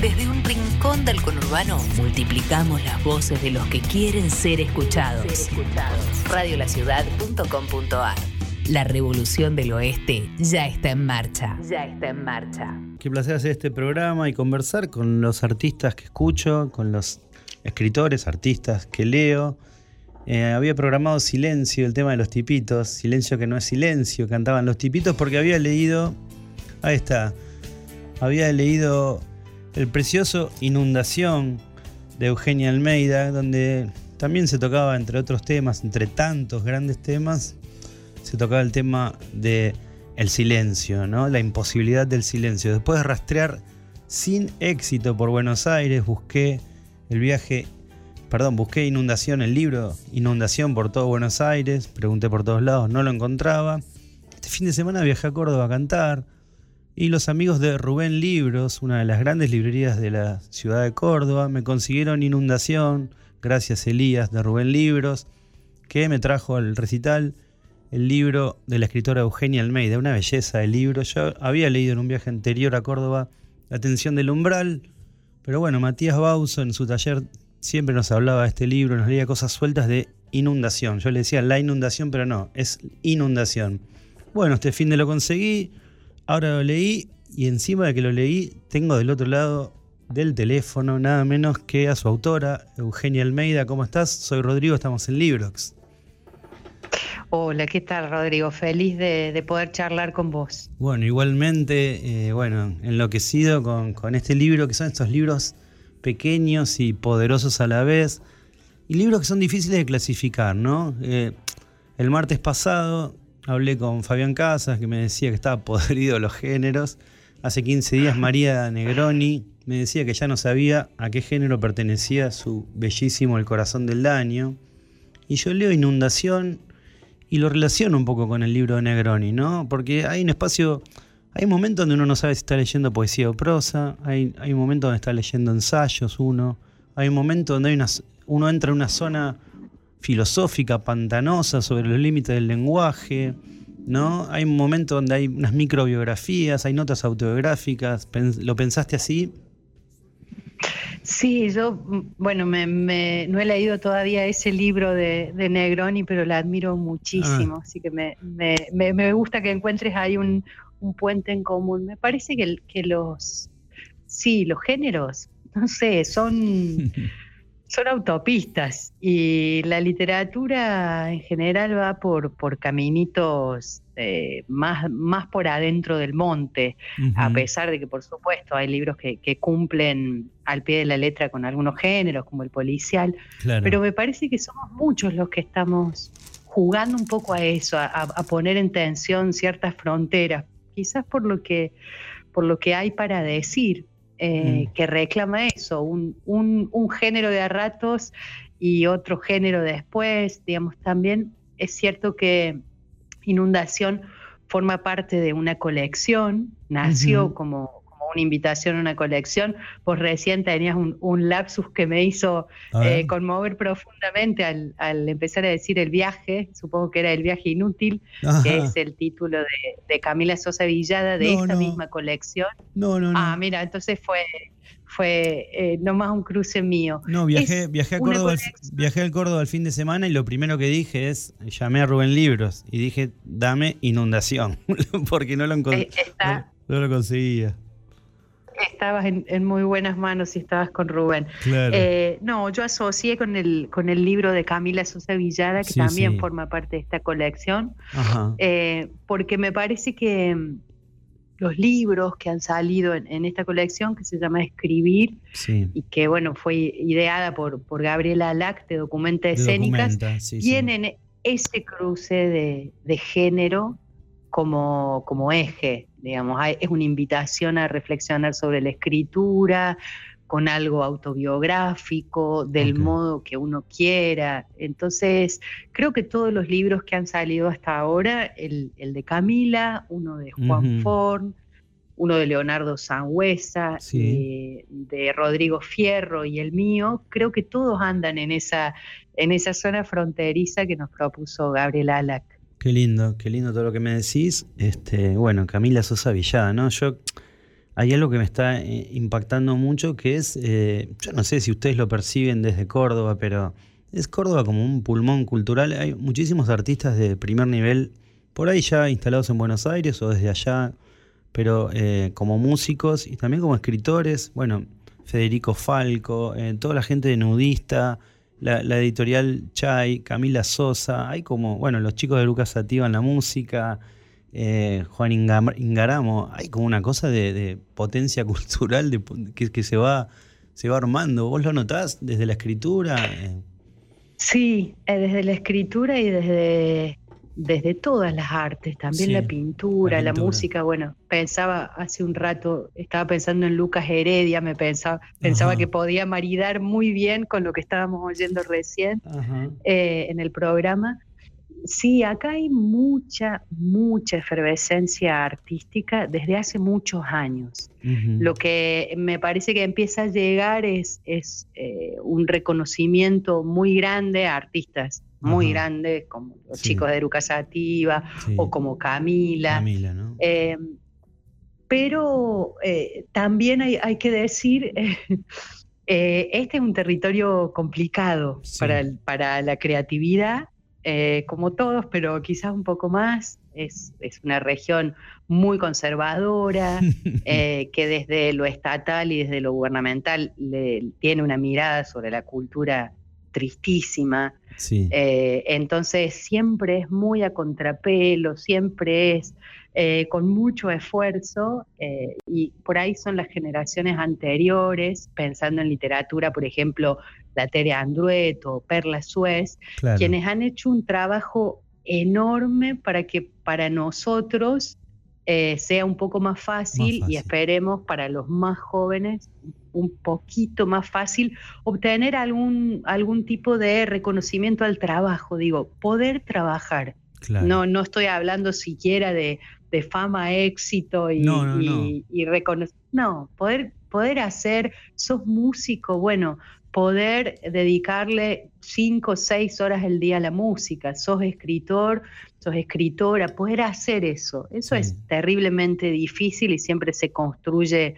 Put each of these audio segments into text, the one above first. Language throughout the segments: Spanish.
Desde un rincón del conurbano multiplicamos las voces de los que quieren ser escuchados. Radiolaciudad.com.ar La revolución del oeste ya está en marcha. Ya está en marcha. Qué placer hacer este programa y conversar con los artistas que escucho, con los escritores, artistas que leo. Eh, había programado Silencio, el tema de los tipitos, Silencio que no es silencio, cantaban los tipitos porque había leído, ahí está, había leído el precioso Inundación de Eugenia Almeida, donde también se tocaba, entre otros temas, entre tantos grandes temas, se tocaba el tema de el silencio, ¿no? La imposibilidad del silencio. Después de rastrear sin éxito por Buenos Aires, busqué el viaje, perdón, busqué Inundación, el libro Inundación por todo Buenos Aires, pregunté por todos lados, no lo encontraba. Este fin de semana viajé a Córdoba a cantar, y los amigos de Rubén Libros, una de las grandes librerías de la ciudad de Córdoba, me consiguieron Inundación, gracias Elías de Rubén Libros, que me trajo al recital el libro de la escritora Eugenia Almeida, una belleza de libro. Yo había leído en un viaje anterior a Córdoba La tensión del umbral, pero bueno, Matías Bauso en su taller siempre nos hablaba de este libro, nos leía cosas sueltas de inundación. Yo le decía la inundación, pero no, es inundación. Bueno, este fin de lo conseguí, Ahora lo leí y encima de que lo leí, tengo del otro lado del teléfono nada menos que a su autora, Eugenia Almeida. ¿Cómo estás? Soy Rodrigo, estamos en Librox. Hola, ¿qué tal Rodrigo? Feliz de, poder charlar con vos. Bueno, igualmente, eh, bueno, enloquecido con, con, este libro, que son estos libros pequeños y poderosos a la vez, y libros que son difíciles de clasificar, ¿no? Eh, el martes pasado hablé con Fabián Casas, que me decía que estaba podrido los géneros. Hace 15 días María Negroni me decía que ya no sabía a qué género pertenecía su bellísimo El corazón del daño. Y yo leo Inundación y lo relaciono un poco con el libro de Negroni, ¿no? Porque hay un espacio, hay un momento donde uno no sabe si está leyendo poesía o prosa, hay, hay un momento donde está leyendo ensayos uno, hay un momento donde hay una, uno entra en una zona filosófica, pantanosa sobre los límites del lenguaje. ¿no? Hay un momento donde hay unas microbiografías, hay notas autobiográficas. ¿Lo pensaste así? Sí, yo, bueno, me, no he leído todavía ese libro de, Negroni, pero la admiro muchísimo, ah. así que me, me, gusta que encuentres ahí un, puente en común. Me parece que, que los, sí, los géneros, no sé, son... son autopistas y la literatura en general va por, por caminitos eh, más, más por adentro del monte, a pesar de que por supuesto hay libros que, cumplen al pie de la letra con algunos géneros, como el policial, pero me parece que somos muchos los que estamos jugando un poco a eso, a, poner en tensión ciertas fronteras, quizás por lo que, por lo que hay para decir. Eh, mm. que reclama eso, un, un, género de a ratos y otro género después, digamos, también es cierto que Inundación forma parte de una colección, nació como una invitación a una colección. Vos recién tenías un, lapsus que me hizo eh, conmover profundamente al, empezar a decir el viaje, supongo que era el viaje inútil, que es el título de, Camila Sosa Villada de esta misma colección. No, no, no. Ah, mira, entonces fue fue eh, nomás un cruce mío. No, viajé, viajé, a Córdoba, viajé al Córdoba el fin de semana y lo primero que dije es, llamé a Rubén Libros y dije, dame inundación, porque no lo, eh, no lo conseguía estabas en, muy buenas manos y estabas con Rubén. Eh, no, yo asocié con el, con el libro de Camila Sosa Villada, que también forma parte de esta colección, eh, porque me parece que mm, los libros que han salido en, esta colección, que se llama Escribir, y que bueno, fue ideada por, por Gabriela Lac de Documenta Escénicas, tienen ese cruce de, de género como, como eje, digamos, es una invitación a reflexionar sobre la escritura, con algo autobiográfico, del modo que uno quiera. Entonces, creo que todos los libros que han salido hasta ahora, el, de Camila, uno de Juan Forn, uno de Leonardo Sangüesa, eh, de Rodrigo Fierro y el mío, creo que todos andan en esa, en esa zona fronteriza que nos propuso Gabriel Alac. Qué lindo, qué lindo todo lo que me decís. Este, bueno, Camila Sosa Villada, ¿no? Yo hay algo que me está eh, impactando mucho, que es, eh, yo no sé si ustedes lo perciben desde Córdoba, pero es Córdoba como un pulmón cultural. Hay muchísimos artistas de primer nivel por ahí ya instalados en Buenos Aires o desde allá, pero eh, como músicos y también como escritores. Bueno, Federico Falco, toda la gente de Nudista, la, editorial Chai, Camila Sosa, hay como, bueno, los chicos de Lucas Sativa en la música. Eh, Juan Ingaramo, hay como una cosa de, potencia cultural que, se, va, se va armando. ¿Vos lo notás desde la escritura? Sí, eh, desde la escritura y desde, desde todas las artes, también la, pintura, la, música. Bueno, pensaba hace un rato, estaba pensando en Lucas Heredia, me pensaba, pensaba que podía maridar muy bien con lo que estábamos oyendo recién en el programa Sí, acá hay mucha, mucha efervescencia artística desde hace muchos años. Lo que me parece que empieza a llegar es, es eh, un reconocimiento muy grande a artistas muy grandes, como los chicos de Eruca Sativa o como Camila. Camila ¿no? Eh, pero eh, también hay, hay, que decir... este es un territorio complicado para, para la creatividad eh, como todos, pero quizás un poco más. Es, una región muy conservadora, eh, que desde lo estatal y desde lo gubernamental tiene una mirada sobre la cultura tristísima. Eh, entonces siempre es muy a contrapelo, siempre es con mucho esfuerzo y por ahí son las generaciones anteriores, pensando en literatura, por ejemplo, la Tere Andrueto o Perla Suez, quienes han hecho un trabajo enorme para que para nosotros eh, sea un poco más fácil, y esperemos para los más jóvenes un poquito más fácil obtener algún, algún tipo de reconocimiento al trabajo, digo, poder trabajar. No, no estoy hablando siquiera de, fama, éxito y, y, reconocer. No, poder, poder hacer, sos músico, bueno, poder dedicarle cinco o seis horas al día a la música, sos escritor, sos escritora, poder hacer eso, eso es terriblemente difícil y siempre se construye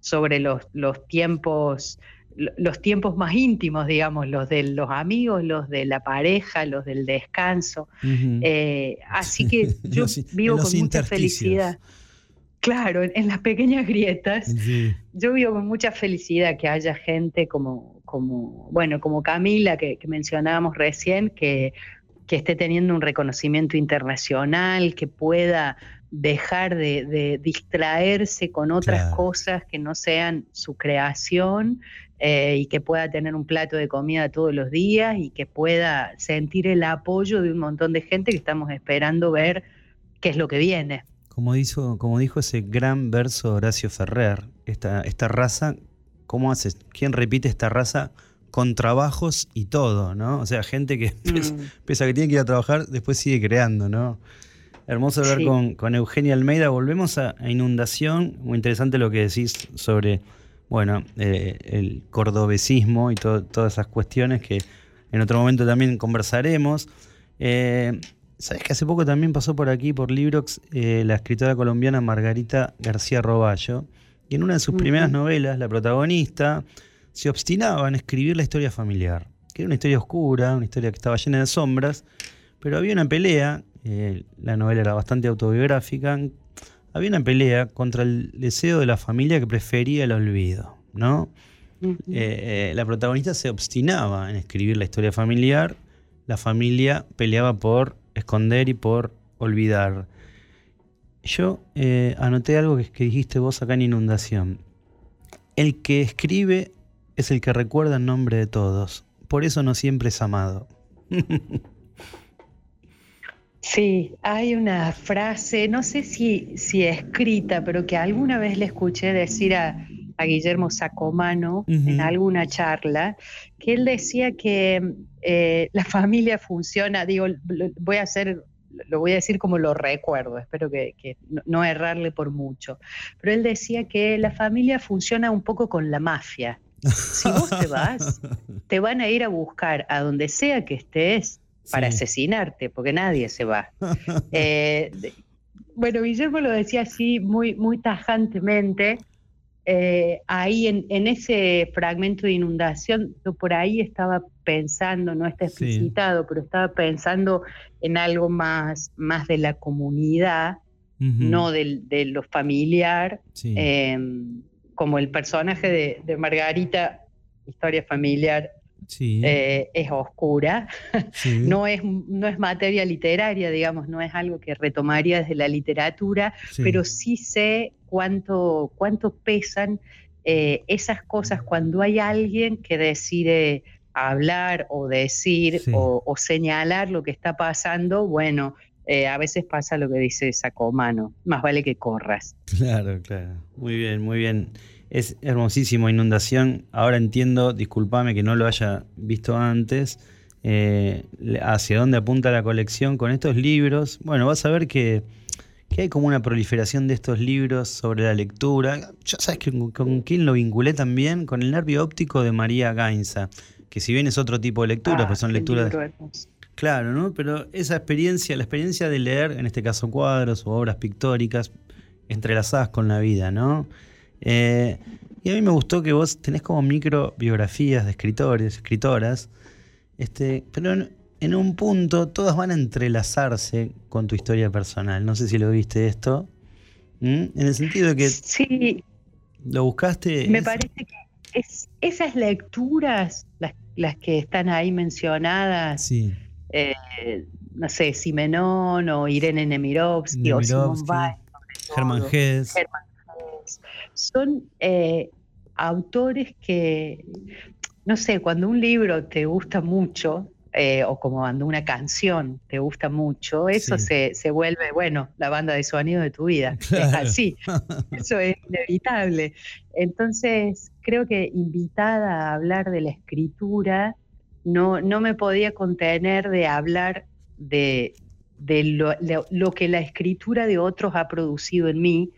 sobre los, los tiempos los tiempos más íntimos, digamos, los de los amigos, los de la pareja, los del descanso. Eh, así que yo vivo con mucha felicidad. Claro, en, las pequeñas grietas. Yo vivo con mucha felicidad que haya gente como, como bueno, como Camila, que, mencionábamos recién, que, que, esté teniendo un reconocimiento internacional, que pueda dejar de, distraerse con otras cosas que no sean su creación eh, y que pueda tener un plato de comida todos los días y que pueda sentir el apoyo de un montón de gente que estamos esperando ver qué es lo que viene. Como dijo, como dijo ese gran verso Horacio Ferrer, esta, esta raza, ¿cómo hace? ¿Quién repite esta raza? Con trabajos y todo, ¿no? O sea, gente que mm. pese, a que tiene que ir a trabajar, después sigue creando, ¿no? Hermoso hablar con, Eugenia Almeida. Volvemos a, Inundación. Muy interesante lo que decís sobre, bueno, eh, el cordobesismo y todas esas cuestiones que en otro momento también conversaremos. Eh, Sabes que hace poco también pasó por aquí, por Librox, eh, la escritora colombiana Margarita García Roballo. Y en una de sus primeras novelas, la protagonista se obstinaba en escribir la historia familiar, que era una historia oscura, una historia que estaba llena de sombras, pero había una pelea, eh, la novela era bastante autobiográfica, había una pelea contra el deseo de la familia que prefería el olvido, ¿no? Eh, la protagonista se obstinaba en escribir la historia familiar, la familia peleaba por esconder y por olvidar. Yo eh, anoté algo que, que, dijiste vos acá en Inundación. El que escribe es el que recuerda el nombre de todos. Por eso no siempre es amado. Sí, hay una frase, no sé si, si escrita, pero que alguna vez le escuché decir a, a Guillermo Sacomano en alguna charla, que él decía que eh, la familia funciona, digo, voy a hacer, lo voy a decir como lo recuerdo, espero que, no, errarle por mucho, pero él decía que la familia funciona un poco con la mafia. Si vos te vas, te van a ir a buscar a donde sea que estés para asesinarte, porque nadie se va. Eh, bueno, Guillermo lo decía así muy, muy tajantemente eh, ahí en, ese fragmento de inundación, yo por ahí estaba pensando, no está explicitado, pero estaba pensando en algo más, más de la comunidad, no de, de, lo familiar, em, como el personaje de, Margarita, historia familiar, eh, es oscura, no, es, no es materia literaria, digamos, no es algo que retomaría desde la literatura, pero sí sé cuánto, cuánto pesan eh, esas cosas cuando hay alguien que decide hablar o decir o, señalar lo que está pasando, bueno, eh, a veces pasa lo que dice Sacomano, más vale que corras. Claro, claro. Muy bien, muy bien. Es hermosísimo Inundación. Ahora entiendo, discúlpame que no lo haya visto antes, eh, hacia dónde apunta la colección con estos libros. Bueno, vas a ver que que hay como una proliferación de estos libros sobre la lectura. Ya sabes que con, quién lo vinculé también, con el nervio óptico de María Gainza, que si bien es otro tipo de lectura, pues son lecturas... Claro, ¿no? Pero esa experiencia, la experiencia de leer, en este caso cuadros o obras pictóricas, entrelazadas con la vida, ¿no? Eh, y a mí me gustó que vos tenés como micro biografías de escritores, escritoras, este, pero en un punto todas van a entrelazarse con tu historia personal. No sé si lo viste esto. En el sentido de que. Sí. ¿Lo buscaste? Me parece que esas lecturas, las, que están ahí mencionadas. Sí. Eh, no sé, Simenón o Irene Nemirovsky, o Simón Germán Hess. Son eh, autores que, no sé, cuando un libro te gusta mucho, eh, o como cuando una canción te gusta mucho, eso se, se, vuelve, bueno, la banda de sonido de tu vida. Es así, eso es inevitable. Entonces, creo que invitada a hablar de la escritura, no, no me podía contener de hablar de, de lo, lo, que la escritura de otros ha producido en mí.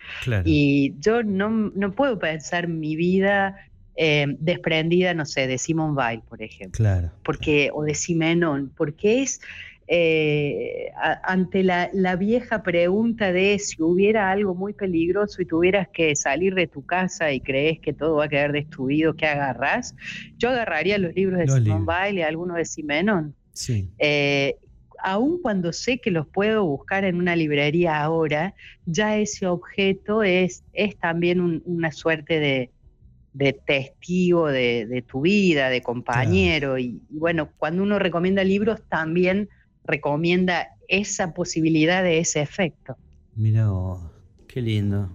Y yo no, no puedo pensar mi vida eh, desprendida, no sé, de Simone Weil, por ejemplo. Claro. Porque, o de Simenon, porque es eh, ante la, vieja pregunta de si hubiera algo muy peligroso y tuvieras que salir de tu casa y crees que todo va a quedar destruido, ¿qué agarras? Yo agarraría los libros de Simone Weil y algunos de Simenon. Sí. Eh, aun cuando sé que los puedo buscar en una librería ahora, ya ese objeto es, es también una suerte de, de testigo de, tu vida, de compañero. Y, bueno, cuando uno recomienda libros, también recomienda esa posibilidad de ese efecto. Mira, qué lindo.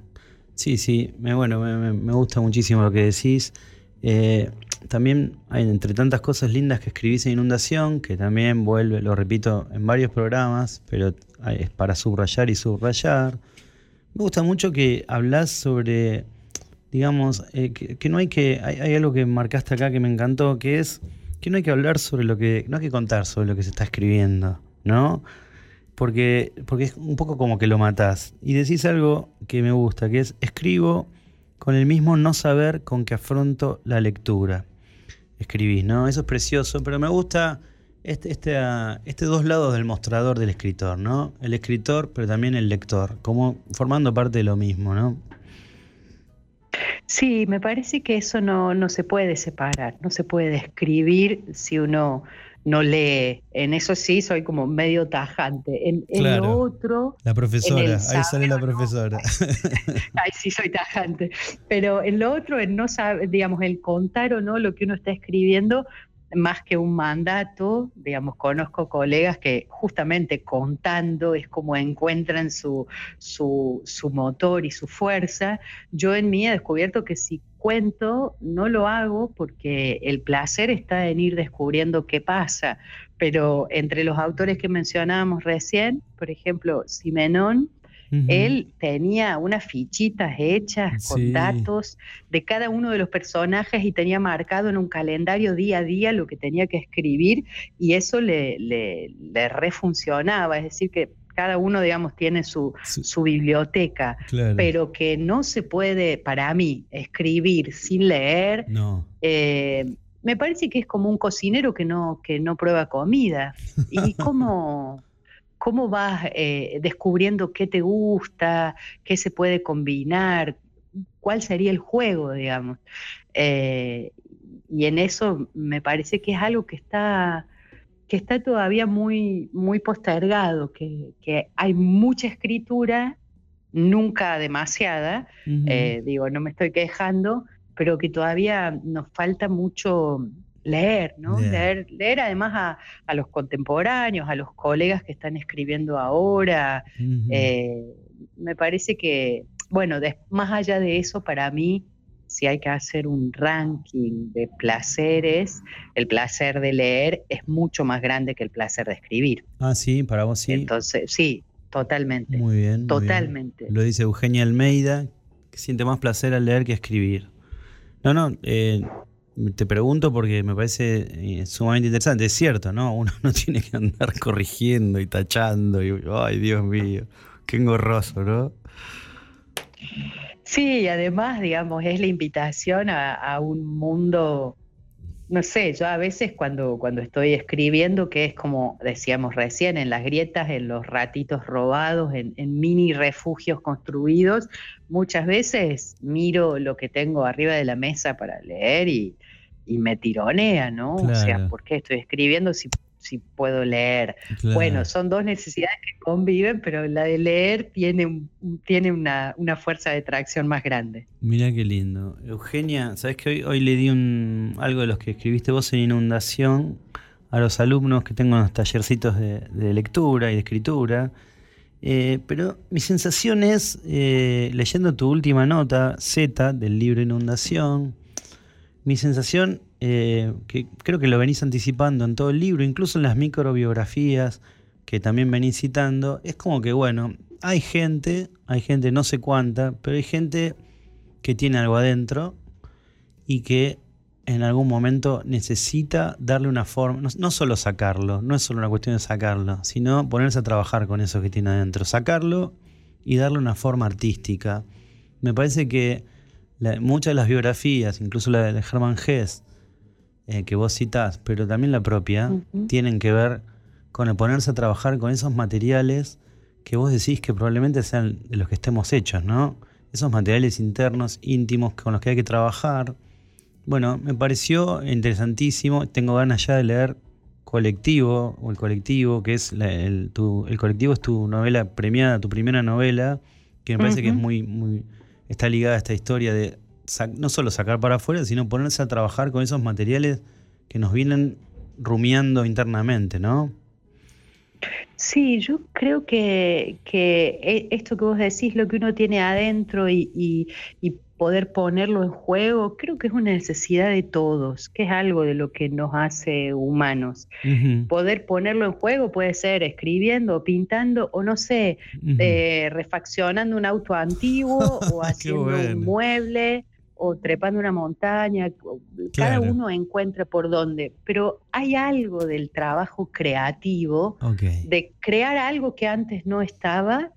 Sí, sí, me, bueno, me, gusta muchísimo lo que decís. Eh, también hay entre tantas cosas lindas que escribís en Inundación, que también vuelve, lo repito en varios programas, pero es para subrayar y subrayar. Me gusta mucho que hablas sobre digamos, eh, que, no hay que, hay, algo que marcaste acá que me encantó, que es que no hay que hablar sobre lo que, no hay que contar sobre lo que se está escribiendo, ¿no? Porque, porque es un poco como que lo matás. Y decís algo que me gusta, que es, escribo con el mismo no saber con que afronto la lectura. Escribís, ¿no? Eso es precioso, pero me gusta este, este, ah, este dos lados del mostrador del escritor, ¿no? El escritor, pero también el lector, como formando parte de lo mismo, ¿no? Sí, me parece que eso no, no se puede separar, no se puede escribir si uno no lee. En eso sí soy como medio tajante. En, lo otro. La profesora, ahí sale la profesora. Ay, sí soy tajante. Pero en lo otro, en no saber, digamos, el contar o no lo que uno está escribiendo, más que un mandato, digamos, conozco colegas que justamente contando es como encuentran su, su, su, motor y su fuerza. Yo en mí he descubierto que si cuento, no lo hago porque el placer está en ir descubriendo qué pasa. Pero entre los autores que mencionábamos recién, por ejemplo, Simenón, él tenía unas fichitas hechas con datos de cada uno de los personajes y tenía marcado en un calendario día a día lo que tenía que escribir y eso le, le, refuncionaba, es decir, que cada uno, digamos, tiene su, su biblioteca, pero que no se puede, para mí, escribir sin leer. Eh, me parece que es como un cocinero que no, que no prueba comida. ¿Y cómo, cómo vas eh, descubriendo qué te gusta, qué se puede combinar, cuál sería el juego, digamos. Eh, y en eso me parece que es algo que está, que está todavía muy, muy postergado, que, hay mucha escritura, nunca demasiada, eh, digo, no me estoy quejando, pero que todavía nos falta mucho leer, ¿no? Leer, leer además a, los contemporáneos, a los colegas que están escribiendo ahora. Eh, me parece que, bueno, más allá de eso, para mí, si hay que hacer un ranking de placeres, el placer de leer es mucho más grande que el placer de escribir. Ah, sí, para vos sí. Entonces, sí, totalmente. Muy bien. Totalmente. Lo dice Eugenia Almeida, que siente más placer al leer que escribir. No, no, eh, te pregunto porque me parece eh, sumamente interesante. Es cierto, ¿no? Uno no tiene que andar corrigiendo y tachando y, ay, Dios mío, qué engorroso, ¿no? Sí, además, digamos, es la invitación a, un mundo, no sé, yo a veces cuando, cuando estoy escribiendo, que es como decíamos recién, en las grietas, en los ratitos robados, en, mini refugios construidos, muchas veces miro lo que tengo arriba de la mesa para leer y, me tironea, ¿no? O sea, ¿por qué estoy escribiendo si si puedo leer. Bueno, son dos necesidades que conviven, pero la de leer tiene, tiene una, fuerza de tracción más grande. Mira qué lindo. Eugenia, ¿sabes que hoy, hoy le di un, algo de los que escribiste vos en Inundación a los alumnos que tengo en los tallercitos de, lectura y de escritura? Eh, pero mi sensación es, eh, leyendo tu última nota, Z, del libro Inundación, mi sensación eh, que creo que lo venís anticipando en todo el libro, incluso en las microbiografías que también venís citando, es como que, bueno, hay gente, hay gente no sé cuánta, pero hay gente que tiene algo adentro y que en algún momento necesita darle una forma, no, solo sacarlo, no es solo una cuestión de sacarlo, sino ponerse a trabajar con eso que tiene adentro, sacarlo y darle una forma artística. Me parece que muchas de las biografías, incluso la de Hermann Hesse, eh, que vos citás, pero también la propia, tienen que ver con el ponerse a trabajar con esos materiales que vos decís que probablemente sean de los que estemos hechos, ¿no? Esos materiales internos, íntimos, con los que hay que trabajar. Bueno, me pareció interesantísimo. Tengo ganas ya de leer Colectivo, o El Colectivo, que es el, el Colectivo es tu novela premiada, tu primera novela, que me parece que es muy, muy, está ligada a esta historia de no solo sacar para afuera, sino ponerse a trabajar con esos materiales que nos vienen rumiando internamente, ¿no? Sí, yo creo que, que e, esto que vos decís, lo que uno tiene adentro y, y, poder ponerlo en juego, creo que es una necesidad de todos, que es algo de lo que nos hace humanos. Poder ponerlo en juego puede ser escribiendo, pintando o no sé, eh, refaccionando un auto antiguo o haciendo un mueble o trepando una montaña, cada uno encuentra por dónde, pero hay algo del trabajo creativo, de crear algo que antes no estaba,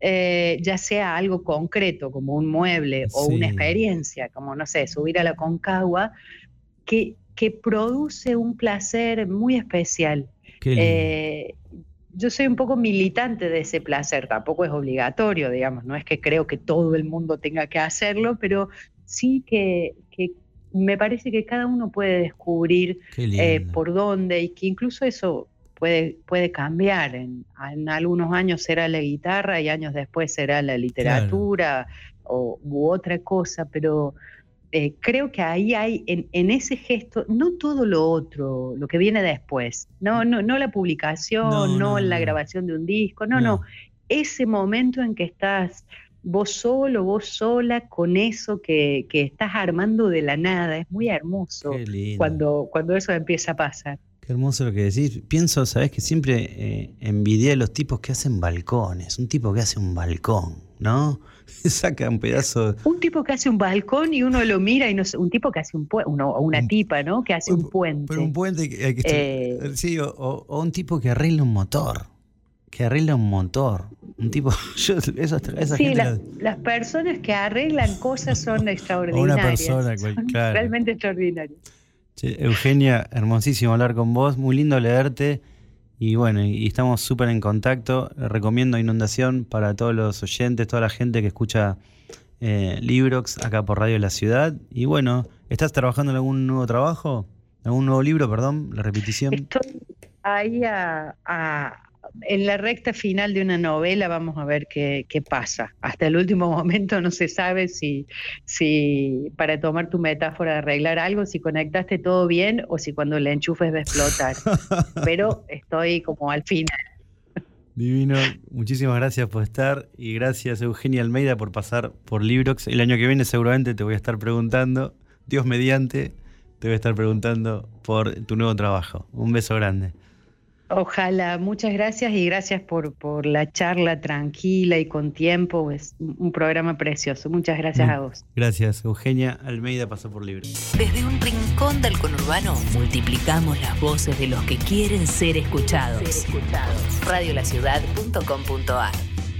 eh, ya sea algo concreto como un mueble o una experiencia, como no sé, subir a la concagua, que, que produce un placer muy especial. Eh, yo soy un poco militante de ese placer, tampoco es obligatorio, digamos, no es que creo que todo el mundo tenga que hacerlo, pero sí que, me parece que cada uno puede descubrir eh, por dónde y que incluso eso puede, puede cambiar. En, algunos años será la guitarra y años después será la literatura o, u otra cosa, pero eh, creo que ahí hay, en, ese gesto, no todo lo otro, lo que viene después, no, no, no la publicación, no, la grabación de un disco, no, no, ese momento en que estás vos solo, vos sola, con eso que, estás armando de la nada. Es muy hermoso cuando, cuando eso empieza a pasar. Qué hermoso lo que decís. Pienso, sabes que siempre eh, envidié a los tipos que hacen balcones. Un tipo que hace un balcón, ¿no? Saca un pedazo. Un tipo que hace un balcón y uno lo mira y no sé, un tipo que hace un puente, o una tipa, ¿no? Que hace un, puente. Pero un puente que, eh, sí, o, o, un tipo que arregla un motor que arregla un motor. Un tipo. Yo, eso, esa sí, las personas que arreglan cosas son extraordinarias. Una persona, claro. Realmente extraordinarias. Eugenia, hermosísimo hablar con vos. Muy lindo leerte. Y bueno, y estamos súper en contacto. Recomiendo Inundación para todos los oyentes, toda la gente que escucha eh, Librox, acá por Radio La Ciudad. Y bueno, ¿estás trabajando en algún nuevo trabajo? ¿Algún nuevo libro, perdón? La repetición. Estoy ahí a, en la recta final de una novela, vamos a ver qué, qué, pasa. Hasta el último momento no se sabe si, si, para tomar tu metáfora de arreglar algo, si conectaste todo bien o si cuando le enchufes va a explotar. Pero estoy como al final. Divino, muchísimas gracias por estar y gracias Eugenia Almeida por pasar por Librox. El año que viene seguramente te voy a estar preguntando, Dios mediante, te voy a estar preguntando por tu nuevo trabajo. Un beso grande. Ojalá, muchas gracias y gracias por, por la charla tranquila y con tiempo. Es un programa precioso. Muchas gracias a vos. Gracias, Eugenia Almeida pasó por libre. Desde un rincón del conurbano multiplicamos las voces de los que quieren ser escuchados. Ser escuchados. Radiolaciudad.com.ar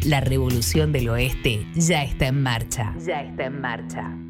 La revolución del oeste ya está en marcha. Ya está en marcha.